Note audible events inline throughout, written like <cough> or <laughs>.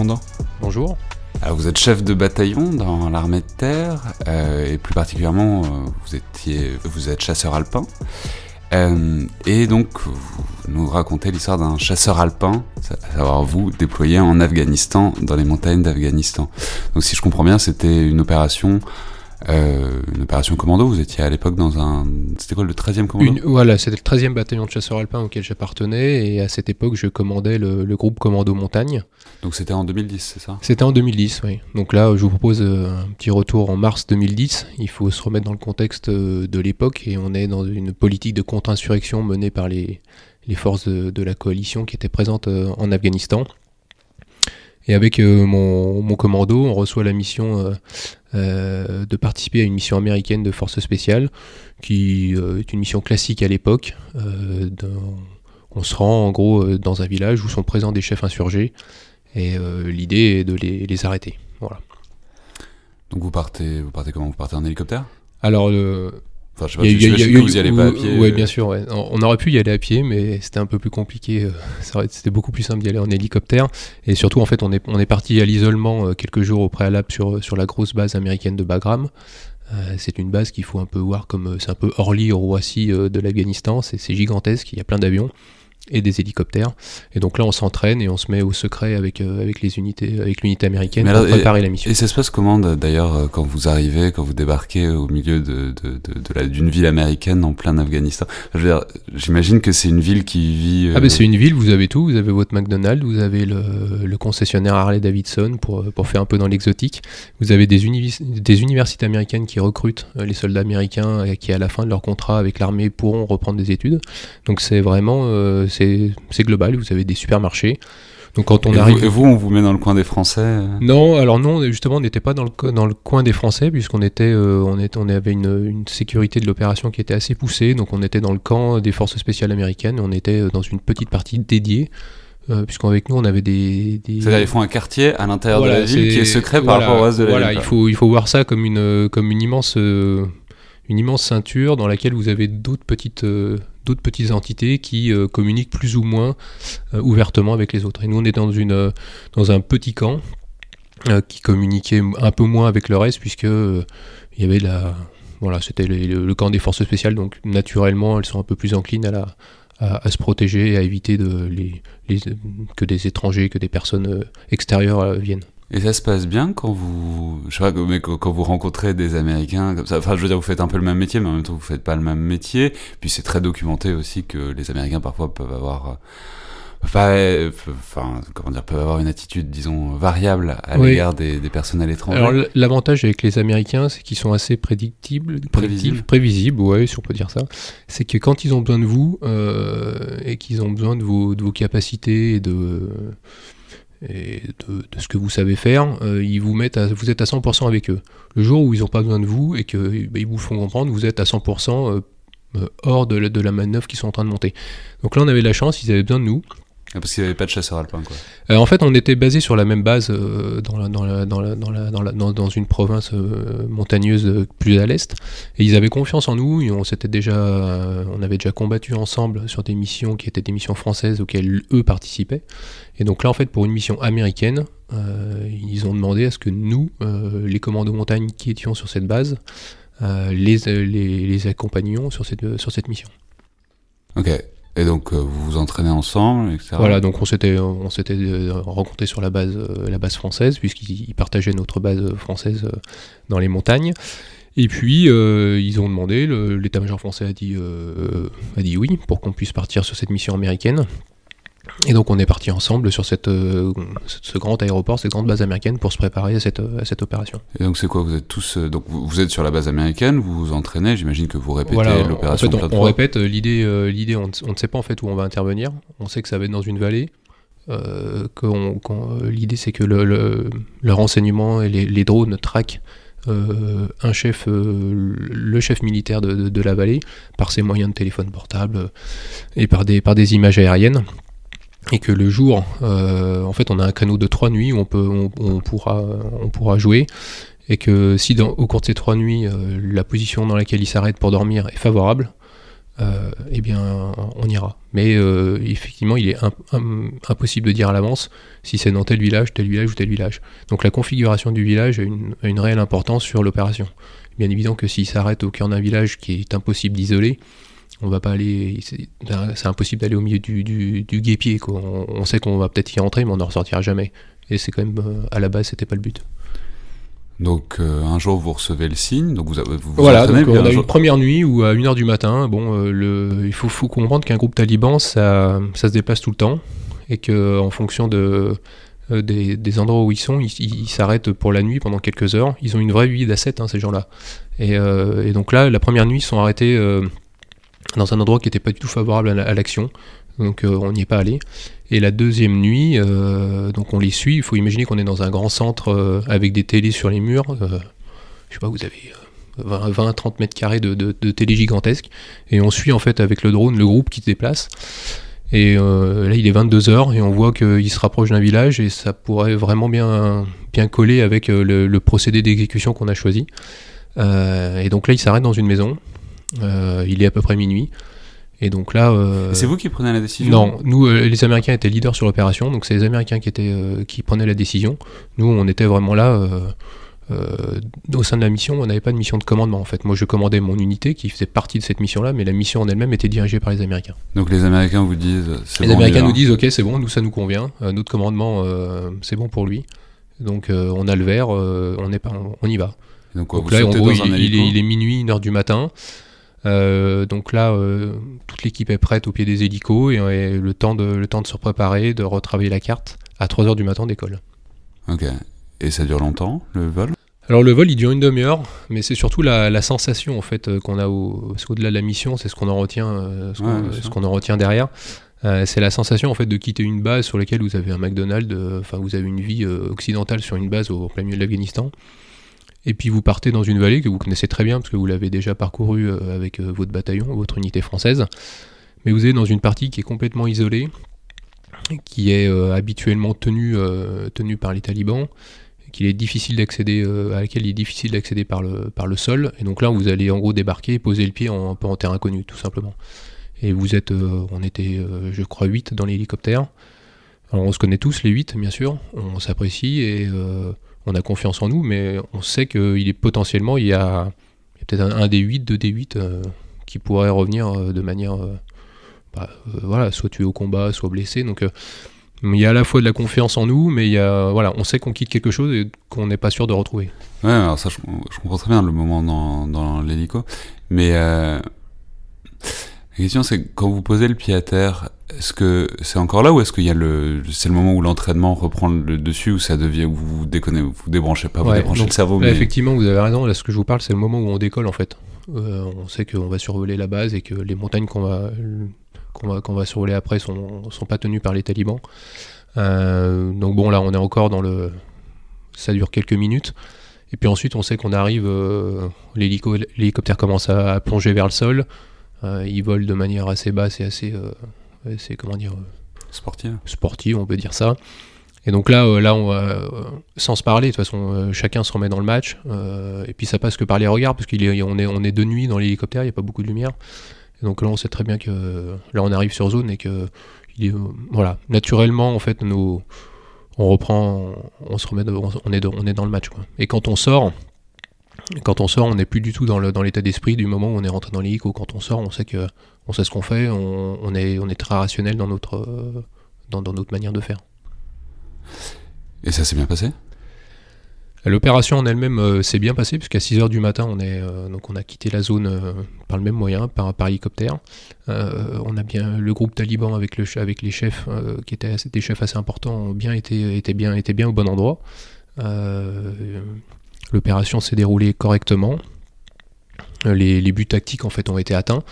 Bonjour commandant. Bonjour. Alors, vous êtes chef de bataillon dans l'armée de terre euh, et plus particulièrement euh, vous étiez vous êtes chasseur alpin. Euh, et donc vous nous racontez l'histoire d'un chasseur alpin, à savoir vous déployé en Afghanistan dans les montagnes d'Afghanistan. Donc si je comprends bien, c'était une opération euh, une opération commando, vous étiez à l'époque dans un... C'était quoi le 13e commando? Une- Voilà, c'était le 13e bataillon de chasseurs alpins auquel j'appartenais et à cette époque je commandais le, le groupe Commando Montagne. Donc c'était en 2010, c'est ça? C'était en 2010, oui. Donc là je vous propose euh, un petit retour en mars 2010. Il faut se remettre dans le contexte euh, de l'époque et on est dans une politique de contre-insurrection menée par les, les forces de, de la coalition qui étaient présentes en Afghanistan. Et avec euh, mon, mon commando, on reçoit la mission euh, euh, de participer à une mission américaine de force spéciale, qui est une mission classique à l'époque. On se rend en gros dans un village où sont présents des chefs insurgés, et l'idée est de les, les arrêter. Voilà. Donc vous partez, vous partez comment? Vous partez en hélicoptère? Alors, euh, Enfin, je sais pas, il y a- il y a- j'imagine il y a- que vous y allez pas à pied. Oui, euh, bien sûr. ouais. On aurait pu y aller à pied, mais c'était un peu plus compliqué. euh, <laughs> C'était beaucoup plus simple d'y aller en hélicoptère. Et surtout, en fait, on est, on est parti à l'isolement euh, quelques jours au préalable sur, sur la grosse base américaine de Bagram. C'est une base qu'il faut un peu voir comme c'est un peu Orly, Roissy de l'Afghanistan. C'est gigantesque. Il y a plein d'avions et des hélicoptères. Et donc là, on s'entraîne et on se met au secret avec, euh, avec les unités, avec l'unité américaine pour préparer la mission. Et ça se passe comment d'ailleurs euh, quand vous arrivez, quand vous débarquez au milieu de, de, de, de la- d'une ville américaine en plein Afghanistan? Je veux dire, j'imagine que c'est une ville qui vit. euh, Ah ben c'est une ville, vous avez tout, vous avez votre McDonald's, vous avez le, le concessionnaire Harley Davidson pour, pour faire un peu dans l'exotique, vous avez des, universités américaines qui recrutent euh, les soldats américains et qui à la fin de leur contrat avec l'armée pourront reprendre des études. Donc c'est vraiment, euh, c'est global, vous avez des supermarchés. Donc quand on et, arrive... vous, et vous, on vous met dans le coin des Français euh Non, alors non, justement, on n'était pas dans le, dans le coin des Français, puisqu'on était, euh, on était, on avait une, une sécurité de l'opération qui était assez poussée, donc on était dans le camp des forces spéciales américaines, on était euh, dans une petite partie dédiée, euh, puisqu'avec nous on avait des... des- C'est-à-dire, ils font un quartier à l'intérieur Voilà, de la ville qui est secret par voilà, rapport au reste de la Voilà, ville. il faut, il faut voir ça comme une, comme une immense, euh, une immense ceinture dans laquelle vous avez d'autres petites, euh, d'autres petites entités qui euh, communiquent plus ou moins euh, ouvertement avec les autres. Et nous, on est dans, une, euh, dans un petit camp qui communiquait un peu moins avec le reste, puisque il y avait la, voilà, c'était le, camp des forces spéciales, donc naturellement, elles sont un peu plus enclines à la se protéger et à éviter de les, que des étrangers, que des personnes extérieures viennent. Et ça se passe bien quand vous, je sais pas, mais quand, vous rencontrez des Américains comme ça. Enfin, je veux dire, vous faites un peu le même métier, mais en même temps, vous faites pas le même métier. Puis c'est très documenté aussi que les Américains parfois peuvent avoir, euh, euh, enfin, comment dire, peuvent avoir une attitude, disons, variable à Oui. l'égard des, des personnes à l'étranger. Alors l'avantage avec les Américains, c'est qu'ils sont assez prédictibles, Prévisibles. prévisibles, ouais, si on peut dire ça. C'est que quand ils ont besoin de vous euh, et qu'ils ont besoin de vos, de vos capacités et de et de, ce que vous savez faire, euh, ils vous mettent, vous êtes à 100% avec eux. Le jour où ils n'ont pas besoin de vous et que bah, ils vous font comprendre, vous êtes à 100% euh, euh, hors de la, de la manœuvre qu'ils sont en train de monter. Donc là, on avait la chance, ils avaient besoin de nous. Parce qu'il n'y avait pas de chasseurs alpins, quoi. Euh, en fait, on était basé sur la même base euh, dans, la- dans, la- dans, la- dans, la- dans, la- dans- dans une province euh, montagneuse euh, plus à l'est, et ils avaient confiance en nous. Et on s'était déjà, euh, on avait déjà combattu ensemble sur des missions qui étaient des missions françaises auxquelles eux participaient. Et donc là, en fait, pour une mission américaine, euh, ils ont demandé à ce que nous, les commandos montagne qui étions sur cette base, les, les, les accompagnions sur cette, sur cette mission. Ok. Et donc, euh, vous vous entraînez ensemble, etc. Voilà, donc on s'était on s'était euh, rencontrés sur la base euh, la base française puisqu'ils ils partageaient notre base française dans les montagnes. Et puis ils ont demandé, l'état-major français a dit a dit oui pour qu'on puisse partir sur cette mission américaine. Et donc on est parti ensemble sur cette, euh, ce, grand aéroport, cette grande base américaine pour se préparer à cette, à cette opération. Et donc, c'est quoi Vous êtes tous. euh, donc, vous, êtes sur la base américaine, vous vous entraînez, j'imagine que vous répétez Voilà, en l'opération fait, on, répète euh, l'idée. euh, l'idée, on, ne- on ne sait pas en fait où on va intervenir. On sait que ça va être dans une vallée. l'idée, c'est que le, le- le renseignement et les, les drones traquent euh, un chef, euh, le chef militaire de, de- de la vallée, par ses moyens de téléphone portable euh, et par des, par des images aériennes. Et que le jour, euh, en fait, on a un canot de trois nuits où on, peut, on, pourra, on pourra jouer et que si au cours de ces trois nuits, euh, la position dans laquelle il s'arrête pour dormir est favorable, eh bien, on ira. Mais effectivement, il est impossible de dire à l'avance si c'est dans tel village, tel village ou tel village. Donc la configuration du village a une, une réelle importance sur l'opération. Bien évident que s'il s'arrête au cœur d'un village qui est impossible d'isoler, on va pas aller. C'est impossible d'aller au milieu du, du, guépier. Quoi. On, sait qu'on va peut-être y rentrer, mais on n'en ressortira jamais. Et c'est quand même, euh, à la base, c'était pas le but. Donc euh, un jour vous recevez le signe, donc vous, vous, voilà, donc, on a une première nuit où à 1h du matin, bon, euh, le, il faut, faut comprendre qu'un groupe taliban ça, ça, se déplace tout le temps et que en fonction de, des, des, endroits où ils sont, ils s'arrêtent pour la nuit pendant quelques heures. Ils ont une vraie vie d'asset hein, ces gens-là. Et, et, donc là, la première nuit, ils sont arrêtés dans un endroit qui n'était pas du tout favorable à l'action. Donc euh, on n'y est pas allé. Et la deuxième nuit, euh, donc on les suit. Il faut imaginer qu'on est dans un grand centre euh, avec des télés sur les murs. je sais pas, vous avez 20-30 mètres carrés de, télé gigantesques. Et on suit en fait avec le drone le groupe qui se déplace. Et là, il est 22h et on voit qu'il se rapproche d'un village et ça pourrait vraiment bien, coller avec le procédé d'exécution qu'on a choisi. et donc là, il s'arrête dans une maison. Euh, il est à peu près minuit. Et donc là. Euh, c'est vous qui prenez la décision Non, nous, euh, les Américains étaient leaders sur l'opération, donc c'est les Américains qui, étaient, qui prenaient la décision. Nous, on était vraiment là. au sein de la mission, on n'avait pas de mission de commandement en fait. Moi, je commandais mon unité qui faisait partie de cette mission-là, mais la mission en elle-même était dirigée par les Américains. Donc les Américains vous disent. Les Américains nous disent, ok, c'est bon, nous ça nous convient. notre commandement, c'est bon pour lui. Donc on a le verre, on, est pas, on y va. Donc, là, il, il, est, il, est, minuit, une heure du matin. Euh, donc là, euh, toute l'équipe est prête au pied des hélicos et, le, temps de, le temps de se préparer, de retravailler la carte à 3h du matin d'école. Ok. Et ça dure longtemps, le vol? Alors le vol il dure une demi-heure, mais c'est surtout la, sensation en fait euh, qu'on a au, au-delà de la mission, c'est ce qu'on en retient, ce, qu'on, en retient derrière. c'est la sensation en fait de quitter une base sur laquelle vous avez un McDonald's, enfin vous avez une vie occidentale sur une base au, plein milieu de l'Afghanistan, et puis vous partez dans une vallée que vous connaissez très bien, parce que vous l'avez déjà parcouru euh, avec euh, votre bataillon, votre unité française. Mais vous êtes dans une partie qui est complètement isolée, qui est euh, habituellement tenue, tenue par les talibans, qu'il est difficile d'accéder, à laquelle il est difficile d'accéder par le, par le sol. Et donc là, vous allez en gros débarquer et poser le pied en, en terrain connu, tout simplement. Et vous êtes, on était, je crois, 8 dans l'hélicoptère. Alors on se connaît tous, les 8, bien sûr, on s'apprécie et on a confiance en nous, mais on sait qu'il est potentiellement, il y a, peut-être un, des 8, deux des 8 euh, qui pourrait revenir euh, de manière, euh, bah, voilà, soit tué au combat, soit blessé. Donc il y a à la fois de la confiance en nous, mais il y a, voilà, on sait qu'on quitte quelque chose et qu'on n'est pas sûr de retrouver. Ouais, alors ça, je, comprends très bien le moment dans, dans l'hélico, mais la question c'est quand vous posez le pied à terre, est-ce que c'est encore là ou est-ce qu'il y a le c'est le moment où l'entraînement reprend le dessus ou ça devient où vous déconnez vous débranchez pas vous débranchez. le cerveau mais... effectivement vous avez raison. Là ce que je vous parle c'est le moment où on décolle en fait. Euh, on sait qu'on va survoler la base et que les montagnes qu'on va qu'on va qu'on va survoler après sont sont pas tenues par les talibans. Euh, donc bon là on est encore dans le ça dure quelques minutes. Et puis ensuite on sait qu'on arrive euh, l'hélicoptère commence à plonger vers le sol. euh, ils volent de manière assez basse et assez, euh, comment dire, euh, sportive. sportive, on peut dire ça. Et donc là, là, on va, sans se parler, de toute façon, chacun se remet dans le match. et puis ça passe que par les regards, parce qu'on est, on est, on est de nuit dans l'hélicoptère, il n'y a pas beaucoup de lumière. Et donc là, on sait très bien que là, on arrive sur zone et que il est, voilà, naturellement, en fait, nos, on reprend, on se remet, on, est, on est dans le match. Quoi. Et quand on sort, quand on sort, on n'est plus du tout dans l'état d'esprit du moment où on est rentré dans l'hélico. Quand on sort, on sait que on sait ce qu'on fait, on, est, on est très rationnel dans notre, dans, notre manière de faire. Et ça s'est bien passé? L'opération en elle-même euh, s'est bien passée, puisqu'à 6h du matin, on, est, euh, donc on a quitté la zone euh, par le même moyen, par, par hélicoptère. on a bien le groupe taliban avec, le, avec les chefs, qui étaient des chefs assez importants, ont bien été, été, bien, été bien au bon endroit. L'opération s'est déroulée correctement. Euh, les, buts tactiques en fait ont été atteints.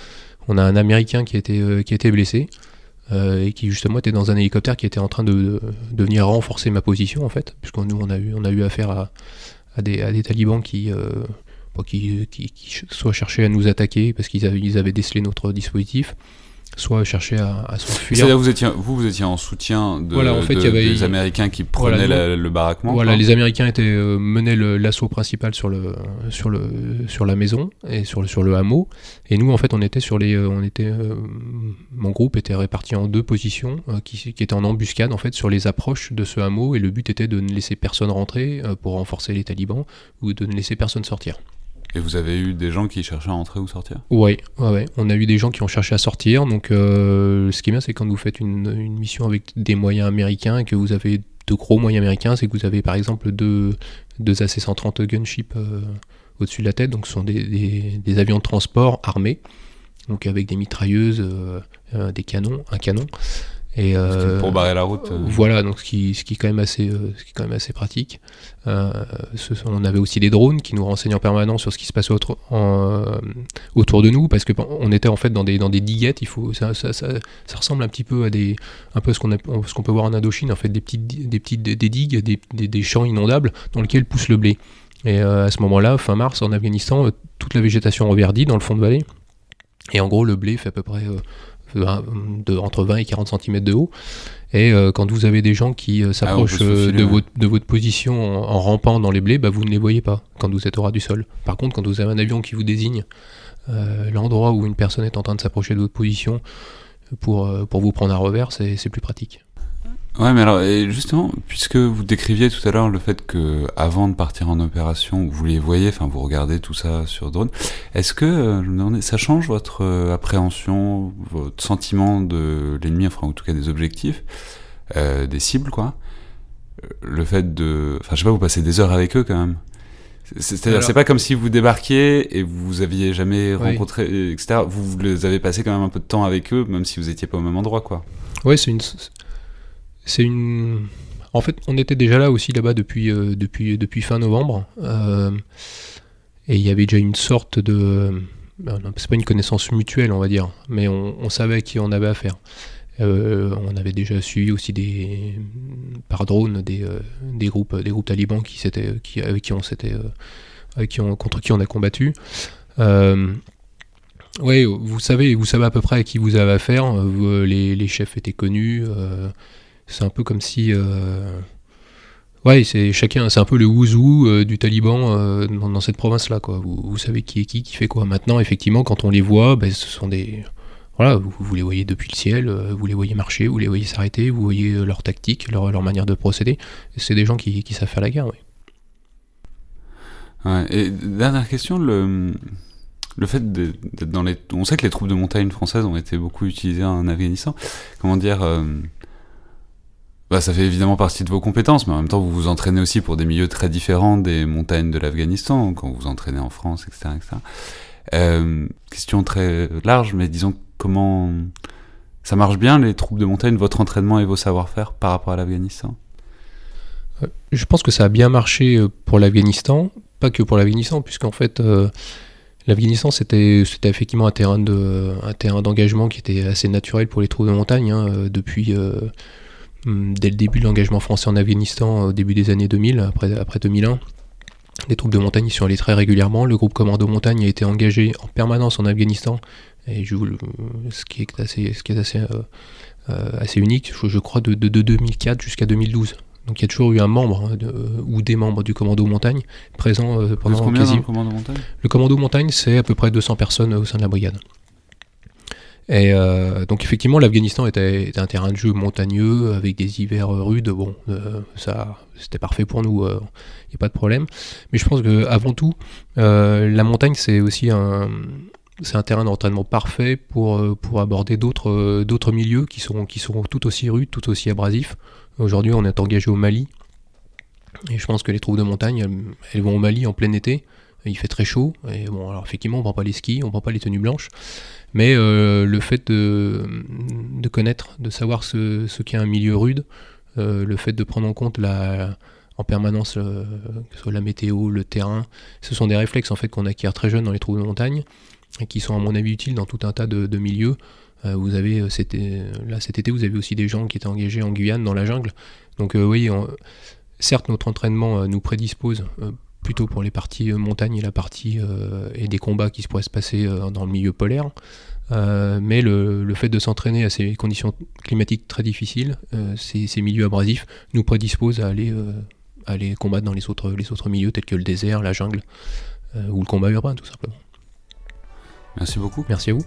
On a un Américain qui a été, euh, blessé euh, et qui justement était dans un hélicoptère qui était en train de, venir renforcer ma position en fait, puisque nous on a eu, affaire à, des, talibans qui, soit cherchaient à nous attaquer parce qu'ils avaient, ils avaient décelé notre dispositif, soit chercher à, à s'enfuir. C'est-à-dire vous étiez, vous, vous étiez en soutien de, Voilà, en fait, de- y avait- des Américains qui prenaient Voilà, la- le baraquement Voilà, les Américains étaient euh, menaient l'assaut principal sur le sur le sur la maison et sur le sur le hameau. Et nous, en fait, on était sur les euh, on était euh, mon groupe était réparti en deux positions euh, qui qui étaient en embuscade en fait sur les approches de ce hameau et le but était de ne laisser personne rentrer pour renforcer les talibans ou de ne laisser personne sortir. Et vous avez eu des gens qui cherchaient à entrer ou sortir? Ouais, ouais, ouais. On a eu des gens qui ont cherché à sortir. Donc, euh, ce qui est bien, c'est quand vous faites une, mission avec des moyens américains et que vous avez de gros moyens américains, c'est que vous avez par exemple deux, deux AC-130 gunship euh, au-dessus de la tête. Donc, ce sont des avions de transport armés, donc avec des mitrailleuses, euh, euh, des canons, un canon. Et, euh, Pour barrer la route euh, voilà, donc ce qui, ce qui est quand même assez, euh, ce qui est quand même assez pratique. Euh, ce on avait aussi des drones qui nous renseignent en permanence sur ce qui se passe en, euh, autour de nous, parce que on était en fait dans des dans des diguettes. Il faut, ça, ça, ça, ça ressemble un petit peu à des, un peu ce qu'on a- ce qu'on peut voir en Indochine, en fait, des petites des petites des digues, des, des, des champs inondables dans lesquels pousse le blé. Et à ce moment-là, fin mars, en Afghanistan, toute la végétation reverdit dans le fond de vallée. Et en gros, le blé fait à peu près 20 de, entre 20 et 40 cm de haut. Et euh, quand vous avez des gens qui euh, s'approchent Ah, euh, faufiler, de, votre, de votre position en, en rampant dans les blés, bah, vous ne les voyez pas quand vous êtes au ras du sol. Par contre, quand vous avez un avion qui vous désigne euh, l'endroit où une personne est en train de s'approcher de votre position pour, pour vous prendre à revers, c'est plus pratique. Ouais, mais alors, et justement, puisque vous décriviez tout à l'heure le fait que avant de partir en opération, vous les voyez, enfin, vous regardez tout ça sur drone, est-ce que, euh, je me demandais, ça change votre euh, appréhension, votre sentiment de l'ennemi, enfin, en tout cas des objectifs, euh, des cibles, quoi? Euh, Le fait de, enfin, je sais pas, vous passez des heures avec eux quand même. C'est- C'est-à-dire, c'est pas comme si vous débarquiez et vous aviez jamais Oui. rencontré, etc. Vous, vous les avez passé quand même un peu de temps avec eux, même si vous étiez pas au même endroit, quoi. Ouais, c'est une. C'est une. En fait, on était déjà là aussi là-bas depuis, euh, depuis, depuis fin novembre. euh, et il y avait déjà une sorte de. non, C'est pas une connaissance mutuelle, on va dire, mais on, savait à qui on avait affaire. Euh, on avait déjà suivi aussi des par drone des, euh, des groupes des groupes talibans qui qui avec qui on s'était euh, contre qui on a combattu. Euh, oui, vous savez, vous savez à peu près à qui vous avez affaire. euh, les, les chefs étaient connus. C'est un peu comme si. euh, ouais, c'est chacun, c'est un peu le ouzou euh, du Taliban euh, dans, cette province-là, quoi. Vous, savez qui est qui, qui fait quoi. Maintenant, effectivement, quand on les voit, ben, ce sont des. Voilà, vous, les voyez depuis le ciel, vous les voyez marcher, vous les voyez s'arrêter, vous voyez leur tactique, leur, manière de procéder. C'est des gens qui, savent faire la guerre, oui. Et dernière question, le, le fait d'être dans les... On sait que les troupes de montagne françaises ont été beaucoup utilisées en Afghanistan. Comment dire bah, Ça fait évidemment partie de vos compétences, mais en même temps, vous vous entraînez aussi pour des milieux très différents des montagnes de l'Afghanistan, quand vous vous entraînez en France, etc. etc. Euh, question très large, mais disons comment... Ça marche bien, les troupes de montagne, votre entraînement et vos savoir-faire par rapport à l'Afghanistan? Je pense que ça a bien marché euh, pour l'Afghanistan, pas que pour l'Afghanistan, puisqu'en fait, euh, l'Afghanistan c'était effectivement un terrain d'engagement qui était assez naturel pour les troupes de montagne hein, euh, depuis euh, dès le début de l'engagement français en Afghanistan au début des années 2000, après après 2001. Les troupes de montagne y sont allées très régulièrement. Le groupe Commando Montagne a été engagé en permanence en Afghanistan, et je, vous le- ce qui est assez, ce qui est assez, euh, euh, assez unique, je, je crois, de, de- de 2004 jusqu'à 2012. Donc il y a toujours eu un membre hein, de- ou des membres du Commando Montagne présents euh, pendant quasi- le commando montagne? Le commando montagne, c'est à peu près 200 personnes au sein de la brigade. Et euh, donc effectivement, l'Afghanistan était, un terrain de jeu montagneux avec des hivers euh, rudes. Bon, euh, ça, c'était parfait pour nous. Il n'y a pas de problème. Mais je pense que avant tout, euh, la montagne, c'est aussi un, c'est un terrain d'entraînement parfait pour, euh, pour aborder d'autres, euh, d'autres milieux qui sont, qui sont tout aussi rudes, tout aussi abrasifs. Aujourd'hui, on est engagé au Mali. Et je pense que les troupes de montagne, elles vont au Mali en plein été. Il fait très chaud. Et bon, alors effectivement, on prend pas les skis, on prend pas les tenues blanches. Mais euh, le fait de, connaître, de savoir ce, qu'est un milieu rude, euh, le fait de prendre en compte la, en permanence euh, que ce soit la météo, le terrain, ce sont des réflexes en fait qu'on acquiert très jeune dans les troupes de montagne et qui sont à mon avis utiles dans tout un tas de, milieux. Vous avez là cet été, vous avez aussi des gens qui étaient engagés en Guyane dans la jungle. Donc oui, certes notre entraînement nous prédispose plutôt pour les parties euh, montagne et la partie euh, et des combats qui se pourraient se passer euh, dans le milieu polaire. mais le, fait de s'entraîner à ces conditions climatiques très difficiles, ces, ces, milieux abrasifs, nous prédisposent à aller, aller combattre dans les autres, les autres milieux tels que le désert, la jungle ou le combat urbain tout simplement. Merci beaucoup. Merci à vous.